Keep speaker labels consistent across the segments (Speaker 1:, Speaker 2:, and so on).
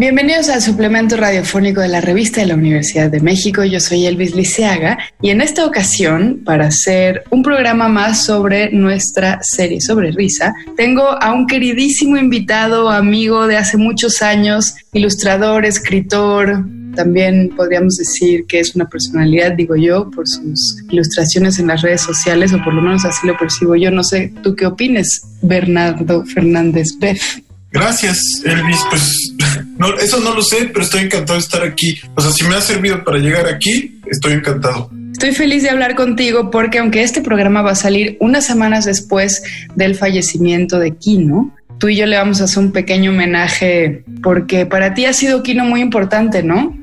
Speaker 1: Bienvenidos al suplemento radiofónico de la revista de la Universidad de México. Yo soy Elvis Liceaga y en esta ocasión, para hacer un programa más sobre nuestra serie sobre risa, tengo a un queridísimo invitado, amigo de hace muchos años, ilustrador, escritor, también podríamos decir que es una personalidad, digo yo, por sus ilustraciones en las redes sociales, o por lo menos así lo percibo yo. No sé, ¿tú qué opines, Bernardo Fernández Beff?
Speaker 2: Gracias, Elvis. Pues no, eso no lo sé, pero estoy encantado de estar aquí. O sea, si me ha servido para llegar aquí, estoy encantado.
Speaker 1: Estoy feliz de hablar contigo porque aunque este programa va a salir unas semanas después del fallecimiento de Kino, tú y yo le vamos a hacer un pequeño homenaje porque para ti ha sido Kino muy importante, ¿no?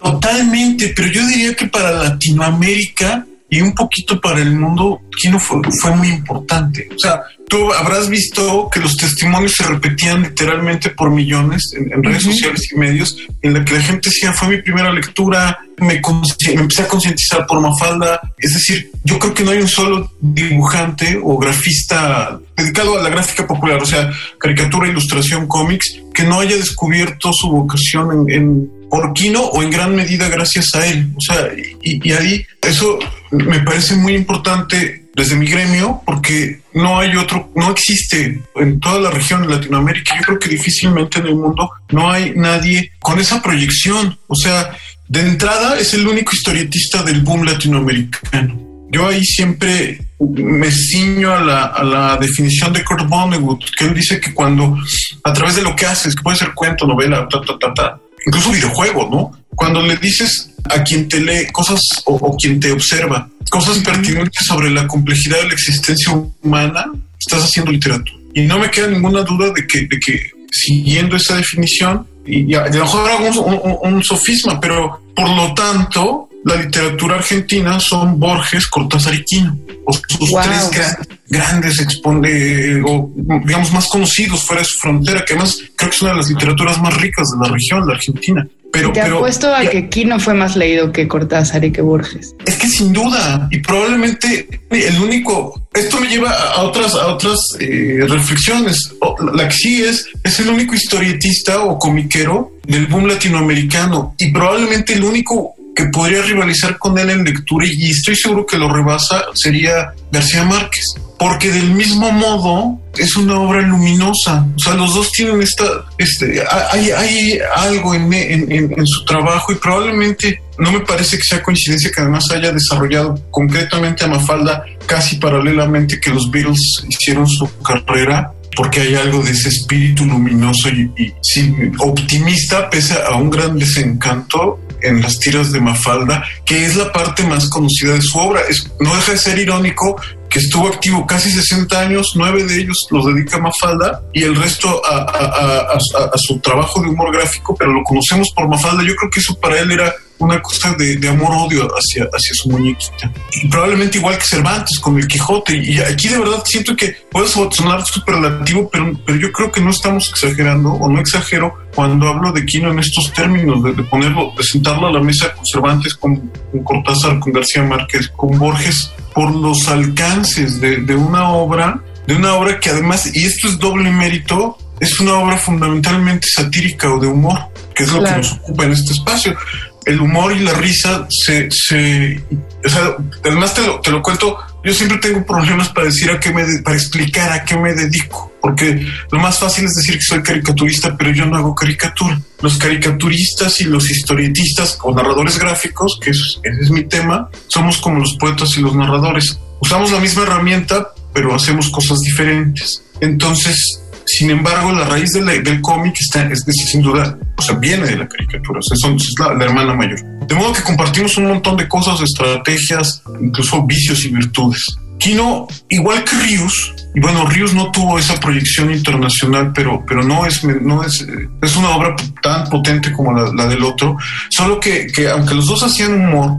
Speaker 2: Totalmente, pero yo diría que para Latinoamérica y un poquito para el mundo, Kino fue, fue muy importante. O sea, tú habrás visto que los testimonios se repetían literalmente por millones en, redes sociales y medios, en la que la gente decía, fue mi primera lectura, me, me empecé a concientizar por Mafalda. Es decir, yo creo que no hay un solo dibujante o grafista dedicado a la gráfica popular, o sea, caricatura, ilustración, cómics, que no haya descubierto su vocación en, por Kino o en gran medida gracias a él. O sea, y, y ahí eso me parece muy importante desde mi gremio, porque no hay otro, no existe en toda la región de Latinoamérica, yo creo que difícilmente en el mundo no hay nadie con esa proyección. O sea, de entrada es el único historietista del boom latinoamericano. Yo ahí siempre me ciño a la, a la definición de Kurt Vonnegut, que él dice que cuando a través de lo que haces, que puede ser cuento, novela, ta, ta, ta, ta, incluso videojuego, ¿no? Cuando le dices a quien te lee cosas o, o quien te observa, cosas pertinentes sobre la complejidad de la existencia humana, estás haciendo literatura. Y no me queda ninguna duda de que, de que siguiendo esa definición, y a, lo mejor hago un, un, sofisma, pero por lo tanto, la literatura argentina son Borges, Cortázar y Quino, o sus tres grandes expone, o digamos más conocidos fuera de su frontera, que además creo que es una de las literaturas más ricas de la región, la Argentina.
Speaker 1: Pero, Te apuesto a que Kino fue más leído que Cortázar y que Borges.
Speaker 2: Es que sin duda, y probablemente el único, esto me lleva a otras, a otras eh, reflexiones. La que sí es, es el único historietista o comiquero del boom latinoamericano y probablemente el único que podría rivalizar con él en lectura y estoy seguro que lo rebasa sería García Márquez, porque del mismo modo es una obra luminosa, o sea, los dos tienen esta, este, hay, hay algo en, en, en, su trabajo y probablemente no me parece que sea coincidencia que además haya desarrollado concretamente a Mafalda casi paralelamente que los Beatles hicieron su carrera porque hay algo de ese espíritu luminoso y, y sí, optimista pese a un gran desencanto en las tiras de Mafalda, que es la parte más conocida de su obra. Es, no deja de ser irónico que estuvo activo casi 60 años, nueve de ellos los dedica a Mafalda y el resto a, a, su trabajo de humor gráfico, pero lo conocemos por Mafalda. Yo creo que eso para él era una cosa de, de amor-odio hacia, hacia su muñequita. Y probablemente igual que Cervantes con el Quijote. Y aquí de verdad siento que puede sonar superlativo, pero, pero yo creo que no estamos exagerando o no exagero cuando hablo de Quino en estos términos, de, de ponerlo, de sentarlo a la mesa con Cervantes, con, con Cortázar, con García Márquez, con Borges, por los alcances de, de una obra, de una obra que además, y esto es doble mérito, es una obra fundamentalmente satírica o de humor, que es lo claro. que nos ocupa en este espacio el humor y la risa se, se o sea, además te lo, te lo cuento, yo siempre tengo problemas para decir a qué me, de, para explicar a qué me dedico, porque lo más fácil es decir que soy caricaturista, pero yo no hago caricatura. Los caricaturistas y los historietistas o narradores gráficos, que es, ese es mi tema, somos como los poetas y los narradores. Usamos la misma herramienta, pero hacemos cosas diferentes. Entonces, sin embargo, la raíz del cómic está, es, es, sin duda, o sea, viene de la caricatura, o sea, son, es la, la, hermana mayor. De modo que compartimos un montón de cosas, estrategias, incluso vicios y virtudes. Kino, igual que Rius, y bueno, Rius no tuvo esa proyección internacional, pero, pero no, es, no es, es una obra tan potente como la, la del otro, solo que, que, aunque los dos hacían humor,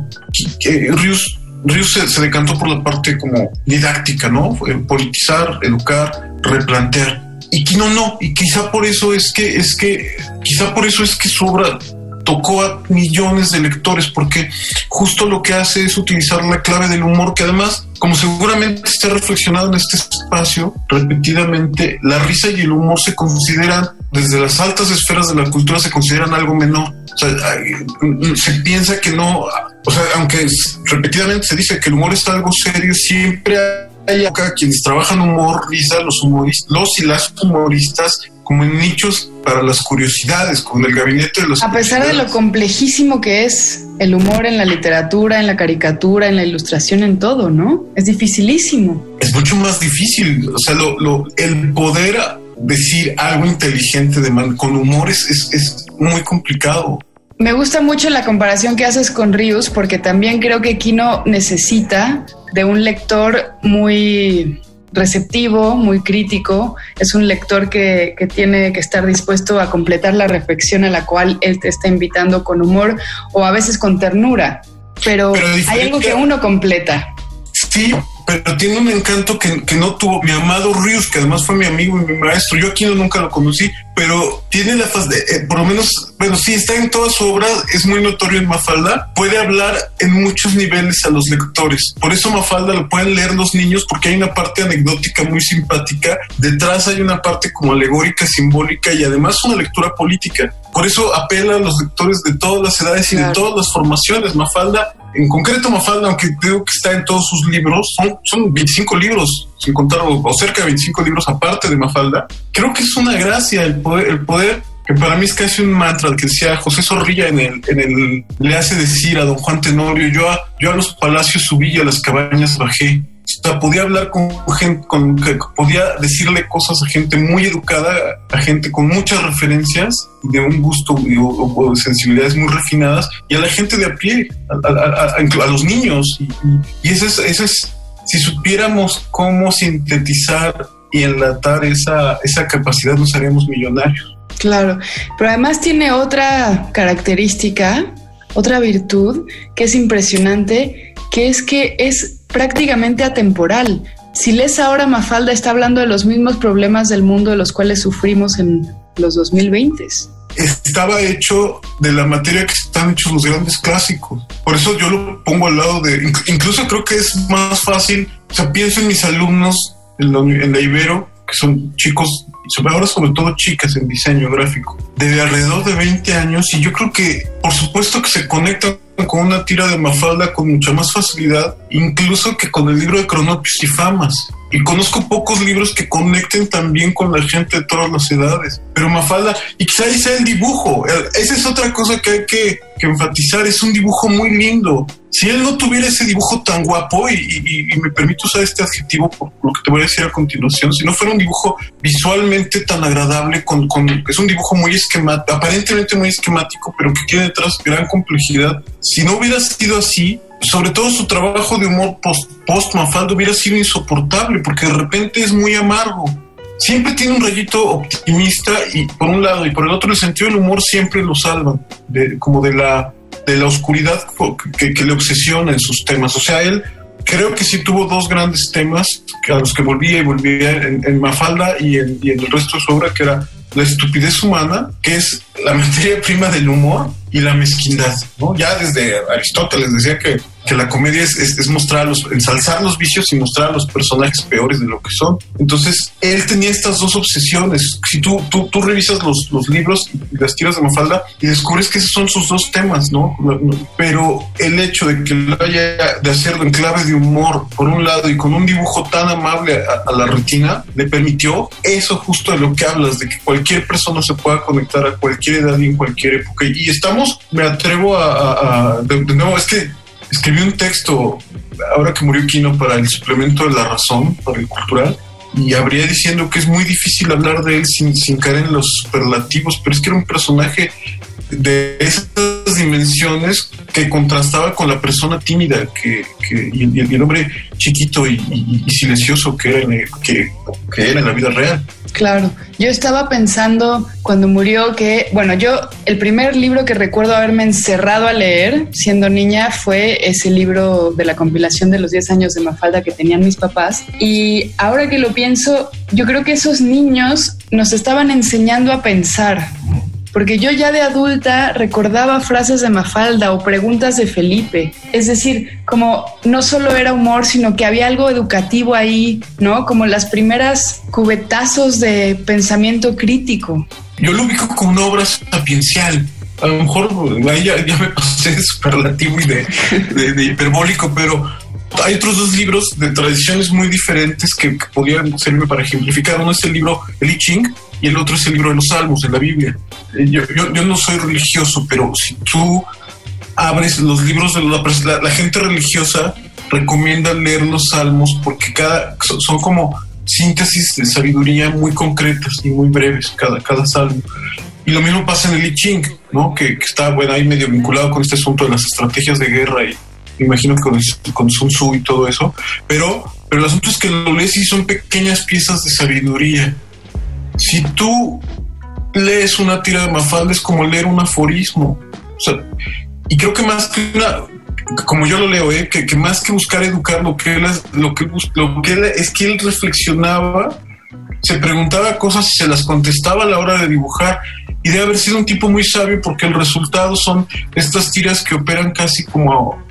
Speaker 2: que, Rius Ríos se, decantó por la parte como didáctica, ¿no? Politizar, educar, replantear. Y Quino no, y quizá por eso es que, es que, quizá por eso es que su obra tocó a millones de lectores, porque justo lo que hace es utilizar la clave del humor, que además, como seguramente está reflexionado en este espacio, repetidamente, la risa y el humor se consideran, desde las altas esferas de la cultura, se consideran algo menor. O sea, se piensa que no, o sea, aunque repetidamente se dice que el humor es algo serio, siempre quienes trabajan humor, risa, los humoristas, los y las humoristas como en nichos para las curiosidades, con el gabinete de los...
Speaker 1: A pesar de lo complejísimo que es el humor en la literatura, en la caricatura, en la ilustración, en todo, ¿no? Es dificilísimo.
Speaker 2: Es mucho más difícil, o sea, lo, el poder decir algo inteligente de man, con humor es, es muy complicado.
Speaker 1: Me gusta mucho la comparación que haces con Rius porque también creo que Kino necesita de un lector muy receptivo, muy crítico, es un lector que, tiene que estar dispuesto a completar la reflexión a la cual él te está invitando con humor o a veces con ternura, pero, pero hay algo que uno completa.
Speaker 2: Sí, pero tiene un encanto que, no tuvo mi amado Rius, que además fue mi amigo y mi maestro. Yo aquí nunca lo conocí, pero tiene la faz de, eh, por lo menos, bueno, sí, está en toda su obra, es muy notorio en Mafalda, puede hablar en muchos niveles a los lectores. Por eso Mafalda lo pueden leer los niños, porque hay una parte anecdótica muy simpática, detrás hay una parte como alegórica, simbólica y además una lectura política. Por eso apela a los lectores de todas las edades y de todas las formaciones. Mafalda en concreto, Mafalda, aunque creo que está en todos sus libros, son, 25 libros, sin contar, o, cerca de 25 libros aparte de Mafalda. Creo que es una gracia el poder, el poder que para mí es casi un mantra que decía José Zorrilla en el, en el, le hace decir a don Juan Tenorio, yo a, yo a los palacios subí y a las cabañas bajé o podía hablar con gente, con, podía decirle cosas a gente muy educada, a gente con muchas referencias, de un gusto o, sensibilidades muy refinadas, y a la gente de a pie, a, los niños. Y, eso, es, eso es, si supiéramos cómo sintetizar y enlatar esa, esa capacidad, nos haríamos millonarios.
Speaker 1: Claro, pero además tiene otra característica, otra virtud que es impresionante, que es que es prácticamente atemporal. Si lees ahora, Mafalda está hablando de los mismos problemas del mundo de los cuales sufrimos en los 2020.
Speaker 2: Estaba hecho de la materia que están hechos los grandes clásicos. Por eso yo lo pongo al lado de. Incluso creo que es más fácil. O sea, pienso en mis alumnos en la, en la Ibero, que son chicos, ahora sobre todo chicas en diseño gráfico, de alrededor de 20 años. Y yo creo que, por supuesto, que se conectan con una tira de Mafalda con mucha más facilidad, incluso que con el libro de Cronopios y Famas. Y conozco pocos libros que conecten también con la gente de todas las edades. Pero Mafalda, y quizá ahí sea el dibujo. Esa es otra cosa que hay que, enfatizar. Es un dibujo muy lindo. Si él no tuviera ese dibujo tan guapo, y, me permito usar este adjetivo por lo que te voy a decir a continuación, si no fuera un dibujo visualmente tan agradable, con, es un dibujo muy esquemático, aparentemente muy esquemático, pero que tiene detrás gran complejidad. Si no hubiera sido así, sobre todo su trabajo de humor post, post Mafalda hubiera sido insoportable porque de repente es muy amargo. Siempre tiene un rayito optimista y por un lado y por el otro el sentido del humor siempre lo salva, como de la, de la oscuridad que, le obsesiona en sus temas. O sea, él creo que sí tuvo dos grandes temas a los que volvía y volvía en, Mafalda y en, y en el resto de su obra, que era la estupidez humana, que es la materia prima del humor, y la mezquindad, ¿no? Ya desde Aristóteles decía que que la comedia es, es, mostrar los, ensalzar los vicios y mostrar a los personajes peores de lo que son. Entonces, él tenía estas dos obsesiones. Si tú, tú, tú revisas los, los libros y las tiras de Mafalda y descubres que esos son sus dos temas, ¿no? Pero el hecho de que lo haya de hacerlo en clave de humor, por un lado, y con un dibujo tan amable a, la retina, le permitió eso justo de lo que hablas, de que cualquier persona se pueda conectar a cualquier edad y en cualquier época. Y estamos, me atrevo a, de nuevo, es que escribí un texto ahora que murió Kino para el suplemento de La Razón, para el cultural, y habría diciendo que es muy difícil hablar de él sin, sin caer en los superlativos, pero es que era un personaje de esas dimensiones que contrastaba con la persona tímida que, y, el, hombre chiquito y, silencioso que era, que, que era en la vida real.
Speaker 1: Claro, yo estaba pensando cuando murió que, bueno, yo el primer libro que recuerdo haberme encerrado a leer siendo niña fue ese libro de la compilación de los 10 años de Mafalda que tenían mis papás. Y ahora que lo pienso, yo creo que esos niños nos estaban enseñando a pensar, porque yo ya de adulta recordaba frases de Mafalda o preguntas de Felipe. Es decir, como no solo era humor, sino que había algo educativo ahí, ¿no? Como las primeras cubetazos de pensamiento crítico.
Speaker 2: Yo lo ubico como una obra sapiencial. A lo mejor ahí ya, me pasé superlativo y de, hiperbólico, pero hay otros dos libros de tradiciones muy diferentes que, podrían servirme para ejemplificar. Uno es el libro El I Ching, y el otro es el libro de los Salmos, de la Biblia. Eh, yo, yo, no soy religioso, pero si tú abres los libros de la, la, gente religiosa, recomienda leer los Salmos porque cada son como síntesis de sabiduría muy concretas y muy breves cada, cada salmo. Y lo mismo pasa en el I Ching, ¿no? Que, está bueno, ahí medio vinculado con este asunto de las estrategias de guerra y imagino que con, con Sun Tzu y todo eso. Pero, pero el asunto es que lo lees y son pequeñas piezas de sabiduría si tú lees una tira de Mafalda es como leer un aforismo. y creo que más que una, como yo lo leo, ¿eh? que, más que buscar educar, lo que él, lo que, lo que es que él reflexionaba, se preguntaba cosas y se las contestaba a la hora de dibujar. Y debe haber sido un tipo muy sabio porque el resultado son estas tiras que operan casi como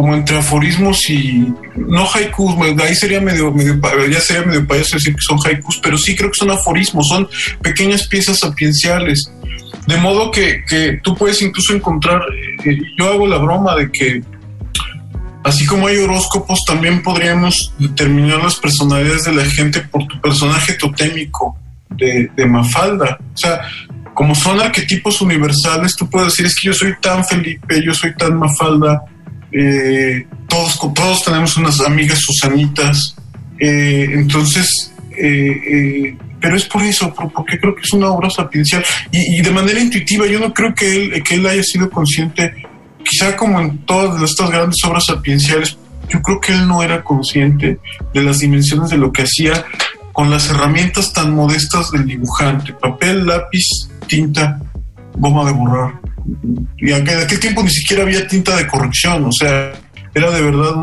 Speaker 2: como entre aforismos y no haikus, ahí sería medio, medio ya sería medio payaso decir que son haikus, pero sí creo que son aforismos, son pequeñas piezas sapienciales. De modo que, que tú puedes incluso encontrar, eh, yo hago la broma de que así como hay horóscopos, también podríamos determinar las personalidades de la gente por tu personaje totémico de, de Mafalda. O sea, como son arquetipos universales, tú puedes decir, es que yo soy tan Felipe, yo soy tan Mafalda, eh, todos, todos tenemos unas amigas Susanitas, eh, entonces, eh, pero es por eso, porque creo que es una obra sapiencial. Y, de manera intuitiva, yo no creo que él, que él haya sido consciente, quizá como en todas estas grandes obras sapienciales, yo creo que él no era consciente de las dimensiones de lo que hacía con las herramientas tan modestas del dibujante, papel, lápiz, tinta, goma de borrar y en aquel tiempo ni siquiera había tinta de corrección, o sea, era de verdad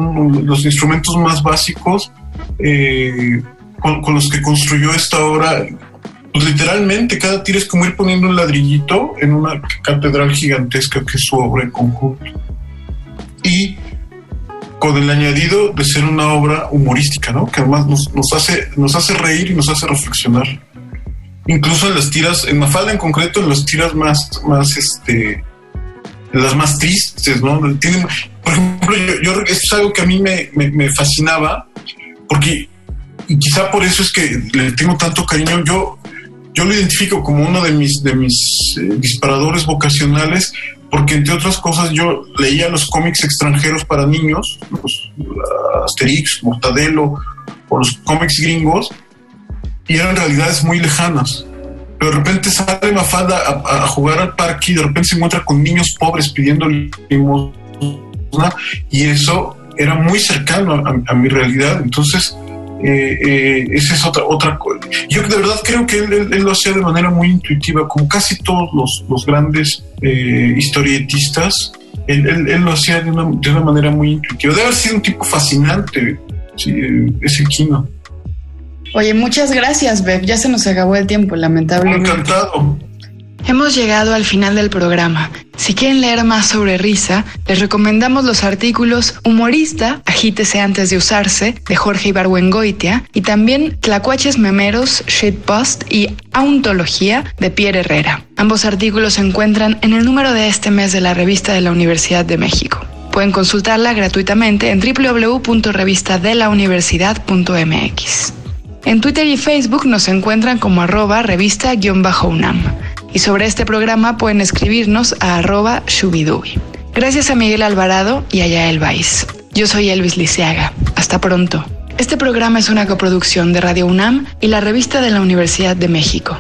Speaker 2: los instrumentos más básicos eh, con, los que construyó esta obra. Pues literalmente, cada tira es como ir poniendo un ladrillito en una catedral gigantesca que es su obra en conjunto. Y con el añadido de ser una obra humorística, ¿no? Que además nos, hace, nos hace reír y nos hace reflexionar incluso en las tiras, en Mafalda en concreto, en las tiras más, más, este, las más tristes, ¿no? Por ejemplo, yo, esto es algo que a mí me, me, fascinaba, porque, y quizá por eso es que le tengo tanto cariño, yo, yo lo identifico como uno de mis, de mis eh, disparadores vocacionales, porque entre otras cosas yo leía los cómics extranjeros para niños, los Asterix, Mortadelo, o los cómics gringos, y eran realidades muy lejanas. Pero de repente sale Mafalda a, jugar al parque y de repente se encuentra con niños pobres pidiendo limosna y eso era muy cercano a, mi realidad. Entonces, eh, eh, esa es otra, otra Yo de verdad creo que él, lo hacía de manera muy intuitiva, como casi todos los, los grandes eh, historietistas. Él, lo hacía de una, de una, manera muy intuitiva. Debe haber sido un tipo fascinante, ese Kino.
Speaker 1: Oye, muchas gracias, Bev. Ya se nos acabó el tiempo, lamentablemente.
Speaker 2: Encantado.
Speaker 1: Hemos llegado al final del programa. Si quieren leer más sobre risa, les recomendamos los artículos Humorista, Agítese antes de usarse, de Jorge Ibargüengoitia, y también Tlacuaches Memeros, Shitpost y Auntología, de Pierre Herrera. Ambos artículos se encuentran en el número de este mes de la revista de la Universidad de México. Pueden consultarla gratuitamente en www.revistadelauniversidad.mx. En Twitter y Facebook nos encuentran como arroba revista-unam. Y sobre este programa pueden escribirnos a arroba shubidubi. Gracias a Miguel Alvarado y a Yael Vais. Yo soy Elvis Liceaga. Hasta pronto. Este programa es una coproducción de Radio UNAM y la revista de la Universidad de México.